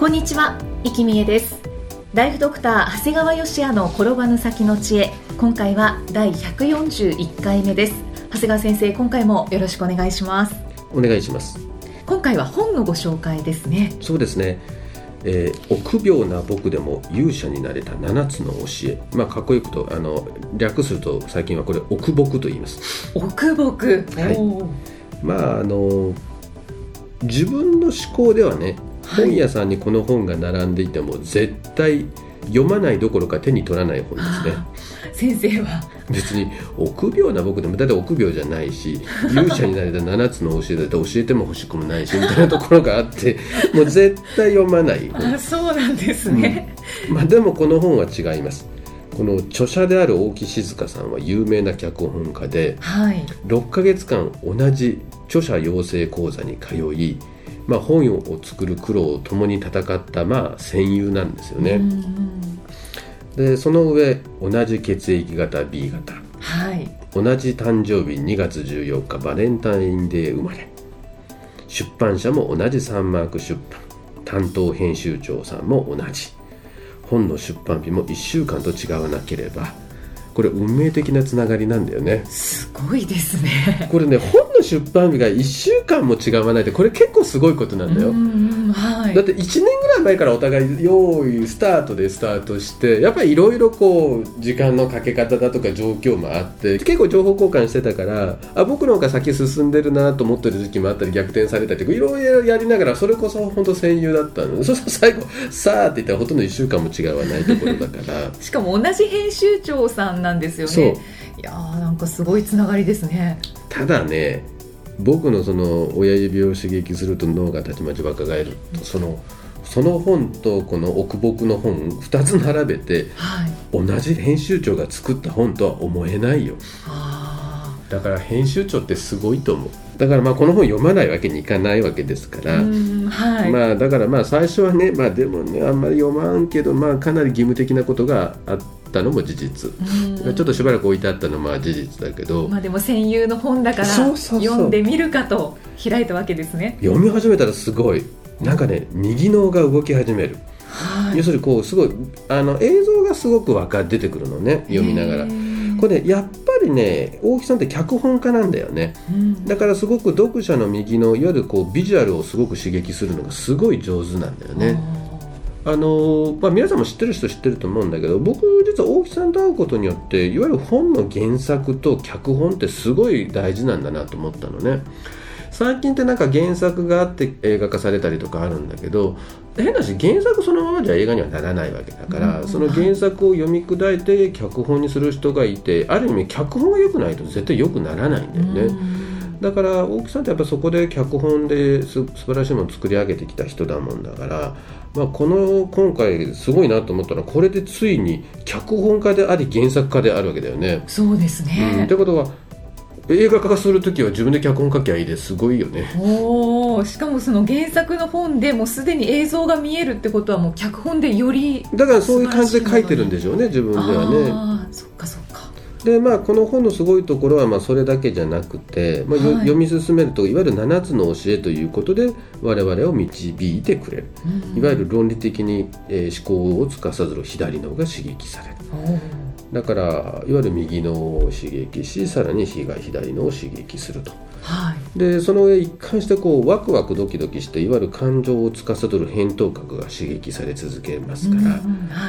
こんにちは、生きみえです。ライフドクター長谷川芳也の転ばぬ先の知恵。今回は第141回目です。長谷川先生今回もよろしくお願いします。お願いします。今回は本のご紹介ですね。そうですね、えー、臆病な僕でも勇者になれた7つの教え。まあかっこよくとあの略すると最近はこれ奥僕と言います。奥僕。はい。まああの自分の思考ではね本屋さんにこの本が並んでいても絶対読まないどころか手に取らない本ですね。先生は。別に臆病な僕でもだって臆病じゃないし勇者になれた7つの教えだって教えても欲しくもないしみたいなところがあって もう絶対読まないあそうなんですね、うん、まあ、でもこの本は違います。この著者である大木静香さんは有名な脚本家で、はい、6ヶ月間同じ著者養成講座に通いまあ、本を作る苦労を共に戦ったまあ戦友なんですよね。でその上同じ血液型 B 型、はい、同じ誕生日2月14日バレンタインデー生まれ。出版社も同じサンマーク出版。担当編集長さんも同じ。本の出版日も1週間と違わなければこれ運命的なつながりなんだよね。すごいですね。これね本の出版日が1週間も違わないってこれ結構すごいことなんだよ、はい、だって1年ぐらい前からお互い用意スタートでスタートしてやっぱりいろいろこう時間のかけ方だとか状況もあって結構情報交換してたからあ僕の方が先進んでるなと思ってる時期もあったり逆転されたりいろいろやりながらそれこそ本当戦友だったの。そしたら最後さあって言ったらほとんど1週間も違わないところだから。しかも同じ編集長さんなんですよね。いやーなんかすごいつながりですね。ただね僕のその親指を刺激すると脳がたちまち若返る。とそのその本とこの奥僕の本2つ並べて、はい、同じ編集長が作った本とは思えないよ。だから編集長ってすごいと思う。だからまあこの本読まないわけにいかないわけですから、はい、まあだからまあ最初はねまあでもねあんまり読まんけどまあかなり義務的なことがあってたのも事実、ちょっとしばらく置いてあったのもまあ事実だけどまあでも戦友の本だから読んでみるかと開いたわけですね。読み始めたらすごい。なんかね右脳が動き始める、はい、要するにこうすごいあの映像がすごくわか出てくるのね読みながら。これ、ね、やっぱりね大木さんって脚本家なんだよね、うん、だからすごく読者の右のいわゆるこうビジュアルをすごく刺激するのがすごい上手なんだよね。あのまあ、皆さんも知ってる人知ってると思うんだけど僕実は大木さんと会うことによっていわゆる本の原作と脚本ってすごい大事なんだなと思ったのね。最近ってなんか原作があって映画化されたりとかあるんだけど変なし原作そのままじゃ映画にはならないわけだから、うん、その原作を読み砕いて脚本にする人がいてある意味脚本が良くないと絶対良くならないんだよね。うんだから大木さんってやっぱそこで脚本です素晴らしいものを作り上げてきた人だもんだから、まあ、この今回すごいなと思ったのはこれでついに脚本家であり原作家であるわけだよね。そうですね、うん、ってことは映画化する時は自分で脚本書きゃいいです。ごいよね。おしかもその原作の本でもうすでに映像が見えるってことはもう脚本でよりだからそういう感じで書いてるんでしょうね自分ではね。あそっかそっかでまあ、この本のすごいところはまあそれだけじゃなくて、まあ、はい、読み進めるといわゆる7つの教えということで我々を導いてくれる、うん、いわゆる論理的に、えー、思考を司る左脳が刺激されるだからいわゆる右脳を刺激しさらに左脳を刺激すると。はい、でその上一貫してこうワクワクドキドキしていわゆる感情を司る扁桃核が刺激され続けますから、は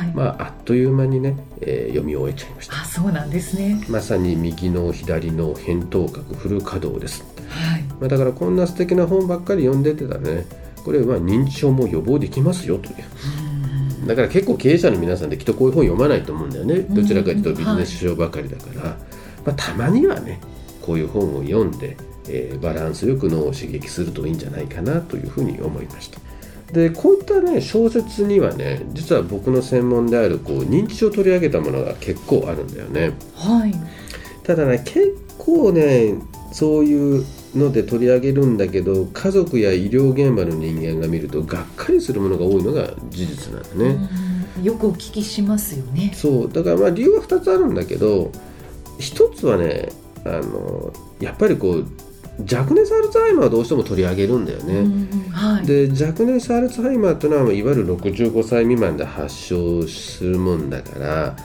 い、まあ、あっという間にね、えー、読み終えちゃいました。あそうなんですね。まさに右の左の扁桃核フル稼働です、はい。まあ、だからこんな素敵な本ばっかり読んでてたらねこれは認知症も予防できますよという。だから結構経営者の皆さんできっとこういう本読まないと思うんだよね。どちらかというとビジネス書ばかりだから、まあ、たまにはねこういう本を読んで、えー、バランスよく脳を刺激するといいんじゃないかなというふうに思いました。でこういったね小説にはね実は僕の専門であるこう認知症を取り上げたものが結構あるんだよね。はい。ただね結構ねそういうので取り上げるんだけど家族や医療現場の人間が見るとがっかりするものが多いのが事実なんだね、よくお聞きしますよね。そう。だからまあ理由は2つあるんだけど一つはねあのやっぱりこう若年アルツハイマーはどうしても取り上げるんだよね、はい、で若年アルツハイマーというのはいわゆる65歳未満で発症するもんだから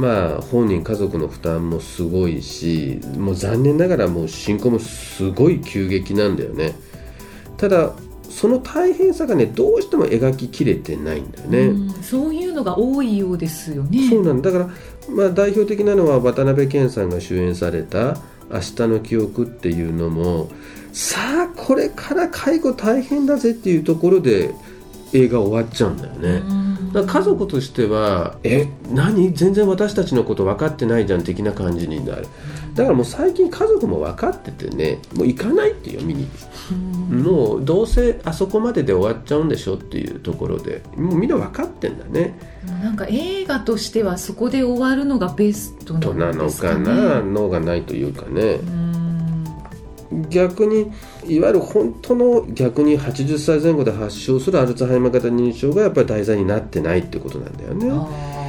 まあ本人家族の負担もすごいしもう残念ながらもう進行もすごい急激なんだよね。ただその大変さがねどうしても描ききれてないんだよね、うんそういうのが多いようですよね。そうなんだ。だから、まあ、代表的なのは渡辺謙さんが主演された「明日の記憶」っていうのもさあこれから介護大変だぜっていうところで映画終わっちゃうんだよね。だから家族としては「え？何？全然私たちのこと分かってないじゃん」的な感じになる。だからもう最近家族も分かっててねもう行かないってよ見に。もうどうせあそこまでで終わっちゃうんでしょっていうところで。もうみんな分かってんだね。なんか映画としてはそこで終わるのがベストとなのかなんですかね。な脳がないというかね。うん逆にいわゆる本当の逆に80歳前後で発症するアルツハイマー型認知症がやっぱり題材になってないってことなんだよね。あ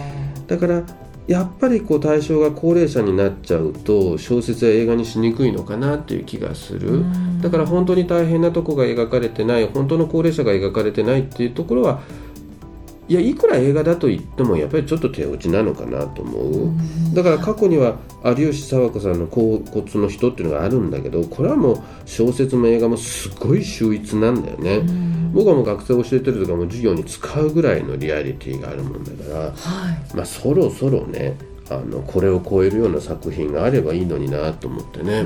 だからやっぱりこう対象が高齢者になっちゃうと小説や映画にしにくいのかなっていう気がすーるだから本当に大変なとこが描かれてない本当の高齢者が描かれてないっていうところはいやいくら映画だと言ってもやっぱりちょっと手落ちなのかなと思う、うん。だから過去には有吉佐和子さんの「甲骨の人」っていうのがあるんだけどこれはもう小説も映画もすごい秀逸なんだよね、うん。僕はもう学生教えてるとかもう授業に使うぐらいのリアリティがあるもんだからはい。まあそろそろねあのこれを超えるような作品があればいいのになと思ってね、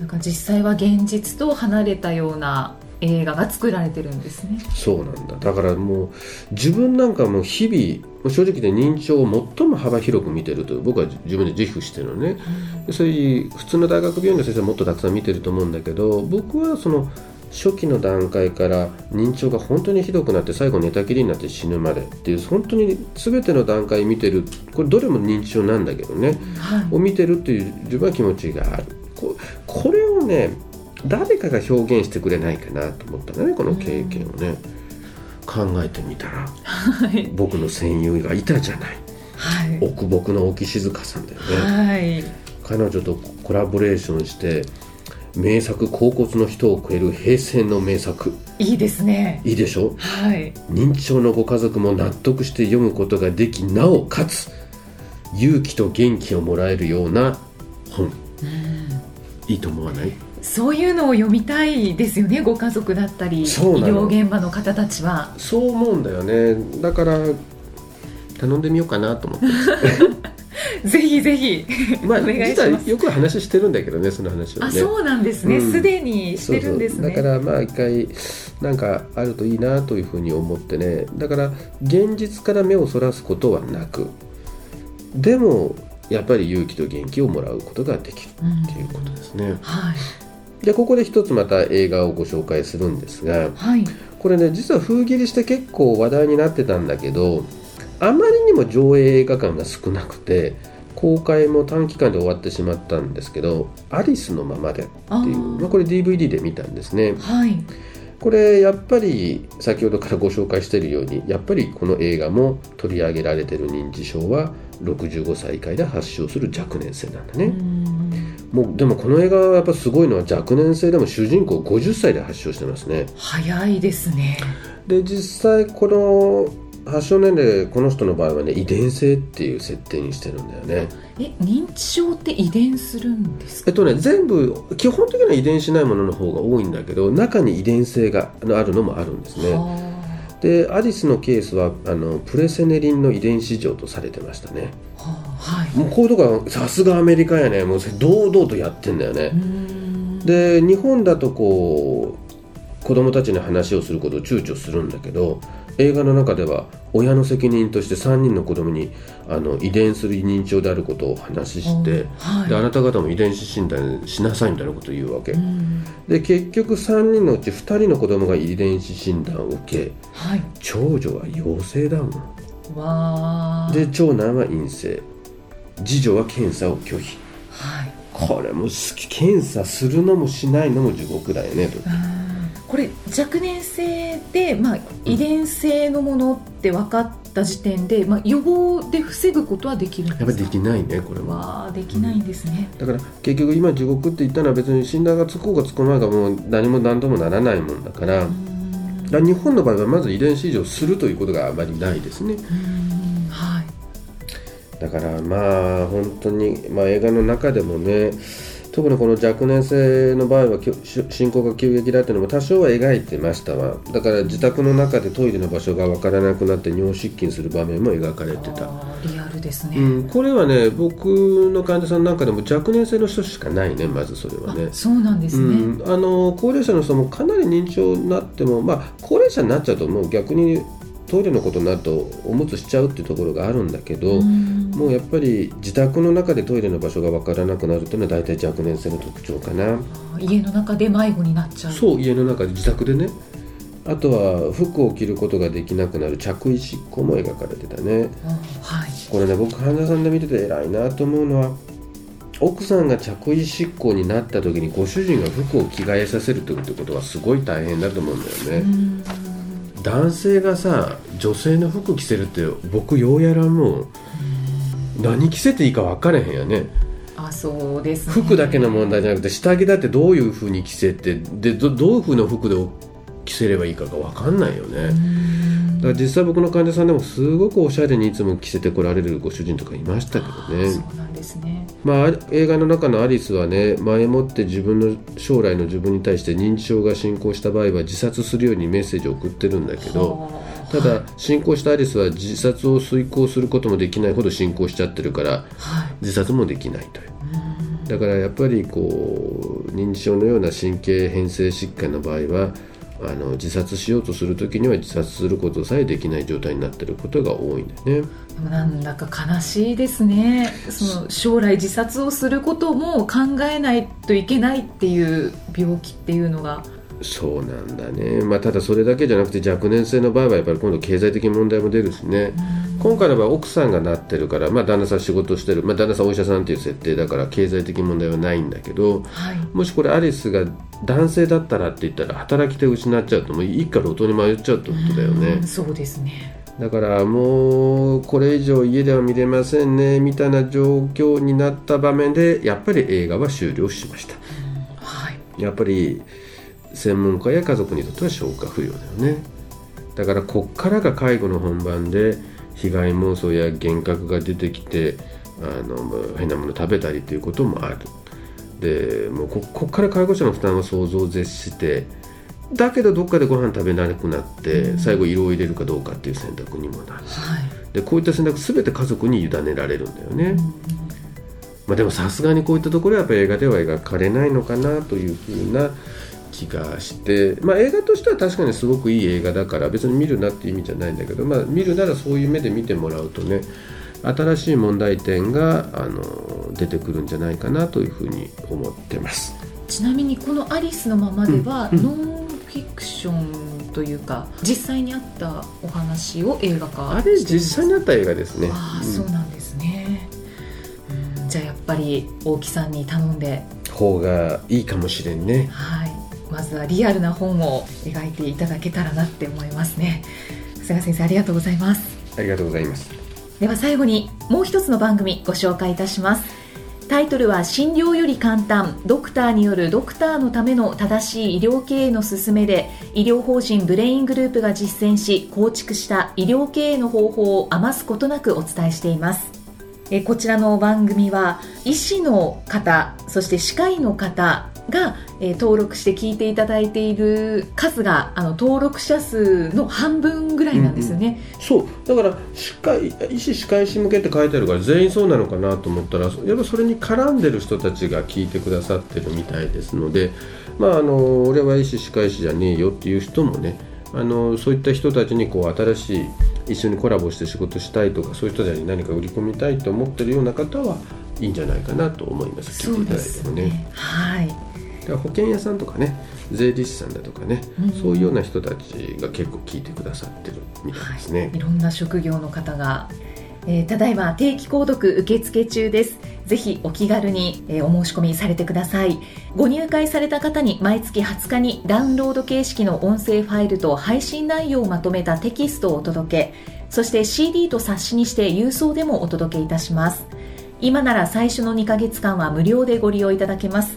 なんか実際は現実と離れたような映画が作られてるんですね。そうなんだ。だからもう自分なんかもう日々正直で認知症を最も幅広く見てると僕は自分で自負してるのね。でそういう普通の大学病院の先生はもっとたくさん見てると思うんだけど僕はその初期の段階から認知症が本当にひどくなって最後寝たきりになって死ぬまでっていう本当に全ての段階見てるこれどれも認知症なんだけどね。はい。を見てるっていう自分は気持ちがある。ここれをね誰かが表現してくれないかなと思ったんだねこの経験をね、考えてみたらはい。僕の戦友がいたじゃない。はい。奥僕の沖静香さんだよね。はい。彼女とコラボレーションして名作「甲骨の人を超える平成の名作。いいですね。いいでしょ？はい。認知症のご家族も納得して読むことができなおかつ勇気と元気をもらえるような本。いいと思わない？そういうのを読みたいですよねご家族だったり医療現場の方たちは。そう思うんだよね。だから頼んでみようかなと思って。ぜひぜひ まあお願いし実ます。はよく話してるんだけどねその話はね。あそうなんですね。うん。すで、にしてるんですね。だからまあ一回なんかあるといいなというふうに思ってね。だから現実から目をそらすことはなくでもやっぱり勇気と元気をもらうことができるうんっていうことですね、はいでここで一つまた映画をご紹介するんですがはい。これね実は封切りして結構話題になってたんだけどあまりにも上映映画館が少なくて公開も短期間で終わってしまったんですけど「アリスのままで」っていうまあ、これ DVD で見たんですね。はい。これやっぱり先ほどからご紹介しているようにやっぱりこの映画も取り上げられている認知症は65歳以下で発症する若年性なんだね、うんもうでもこの映画はやっぱすごいのは若年性でも主人公50歳で発症してますね。早いですね。で実際この発症年齢この人の場合はね遺伝性っていう設定にしてるんだよね。え認知症って遺伝するんですか？えっとね全部基本的には遺伝しないものの方が多いんだけど中に遺伝性があるのもあるんですね。はでアリスのケースはあのプレセネリンの遺伝子上とされてましたね。あはあはい。もうこういうとこはさすがアメリカやね。もう堂々とやってんだよね。う、ん。で日本だとこう子供たちに話をすることを躊躇するんだけど映画の中では親の責任として3人の子供にあの遺伝する認知症であることを話して、はい。であなた方も遺伝子診断しなさいみたいなことを言うわけ、うん。で結局3人のうち2人の子供が遺伝子診断を受けはい。長女は陽性だもん。わー。で長男は陰性次女は検査を拒否。はい。これも好き検査するのもしないのも地獄だよねと。これ若年性で、まあ、遺伝性のものって分かった時点で、まあ、予防で防ぐことはできるんですか？やっぱりできないねこれは。できないんですね、だから結局今地獄って言ったのは別に診断がつこうがつこまいがもう何も何ともならないもんだから,、だうん。から日本の場合はまず遺伝子異常するということがあまりないですねだからまあ本当に、まあ、映画の中でもね特にこの若年性の場合は進行が急激だっていうのも多少は描いてましたわ。だから自宅の中でトイレの場所が分からなくなって尿失禁する場面も描かれてた、リアルですね、うん、これはね僕の患者さんなんかでも若年性の人しかないねまずそれはね。あそうなんですね、うん、あの高齢者の人もかなり認知症になっても、まあ、高齢者になっちゃうともう。逆にトイレのことになるとおむつしちゃうっていうところがあるんだけど、うん。もうやっぱり自宅の中でトイレの場所が分からなくなるというのは大体若年性の特徴かな。家の中で迷子になっちゃう。そう家の中で自宅でね。あとは服を着ることができなくなる。着衣執行も描かれてたね。あはい。これね僕患者さんで見てて偉いなと思うのは奥さんが着衣執行になった時にご主人が服を着替えさせるということはすごい大変だと思うんだよね、うん男性がさ女性の服着せるって僕ようやらもう何着せていいか分かれへんよね。あそうですね。服だけの問題じゃなくて下着だってどういうふうに着せてでどどういうふうな服で着せればいいかが分かんないよね、うんだから実際僕の患者さんでもすごくおしゃれにいつも着せてこられるご主人とかいましたけどあねそうなんですね。まあ、映画の中のアリスはね前もって自分の将来の自分に対して認知症が進行した場合は自殺するようにメッセージを送ってるんだけどはあただ進行したアリスは自殺を遂行することもできないほど進行しちゃってるからはい。自殺もできないという。うん。だからやっぱりこう認知症のような神経変性疾患の場合はあの自殺しようとする時には自殺することさえできない状態になってることが多いんだよね。なんだか悲しいですね。その将来自殺をすることも考えないといけないっていう病気っていうのが。そうなんだね、まあ、ただそれだけじゃなくて若年性の場合はやっぱり今度経済的問題も出るしね、今回の場合奥さんがなってるから、まあ、旦那さん仕事してる、まあ、旦那さんお医者さんっていう設定だから経済的問題はないんだけどはい。もしこれアリスが男性だったらって言ったら働き手を失っちゃうともう一家路頭に迷っちゃうってことだよねうんそうですねだからもうこれ以上家では見れませんね。みたいな状況になった場面でやっぱり映画は終了しました。はい。やっぱり専門家や家族にとっては消化不良だよね。だからこっからが介護の本番で被害妄想や幻覚が出てきてあの変なもの食べたりということもある。でもうここっから介護者の負担は想像を絶してだけどどっかでご飯食べなくなって最後色を入れるかどうかっていう選択にもなるはい。でこういった選択全て家族に委ねられるんだよね、まあ、でもさすがにこういったところはやっぱり映画では描かれないのかなというふうな気がして、まあ、映画としては確かにすごくいい映画だから別に見るなっていう意味じゃないんだけど、まあ、見るならそういう目で見てもらうとね新しい問題点があの出てくるんじゃないかなというふうに思ってます。ちなみにこの「アリスのまま」では、うん。うん。ノンフィクションというか実際にあったお話を映画化あれ実際にあった映画ですね。ああ、うん。そうなんですね。うん。じゃあやっぱり大木さんに頼んで方がいいかもしれんね。はい。まずはリアルな本を描いていただけたらなって思いますね。菅先生ありがとうございます。ありがとうございます。では最後にもう一つの番組ご紹介いたしますタイトルは診療より簡単。ドクターによるドクターのための正しい医療経営の勧めで医療法人ブレイングループが実践し構築した医療経営の方法を余すことなくお伝えしています。えこちらの番組は医師の方そして歯科医の方が、えー登録して聞いていただいている数があの登録者数の半分ぐらいなんですよね、そう。だから歯科医医師歯科医師向けって書いてあるから全員そうなのかなと思ったらやっぱそれに絡んでる人たちが聞いてくださってるみたいですのでまああの俺は医師歯科医師じゃねえよっていう人もねあのそういった人たちにこう新しい一緒にコラボして仕事したいとかそういう人たちに何か売り込みたいと思ってるような方はいいんじゃないかなと思います。ね。ね。はい保険屋さんとかね税理士さんだとかね、うん、そういうような人たちが結構聞いてくださってるみたいですね。はい、いろんな職業の方がえー、ただいま定期購読受付中です。ぜひお気軽に、えー、お申し込みされてください。ご入会された方に毎月20日にダウンロード形式の音声ファイルと配信内容をまとめたテキストをお届け、そして CD と冊子にして郵送でもお届けいたします。今なら最初の2ヶ月間は無料でご利用いただけます。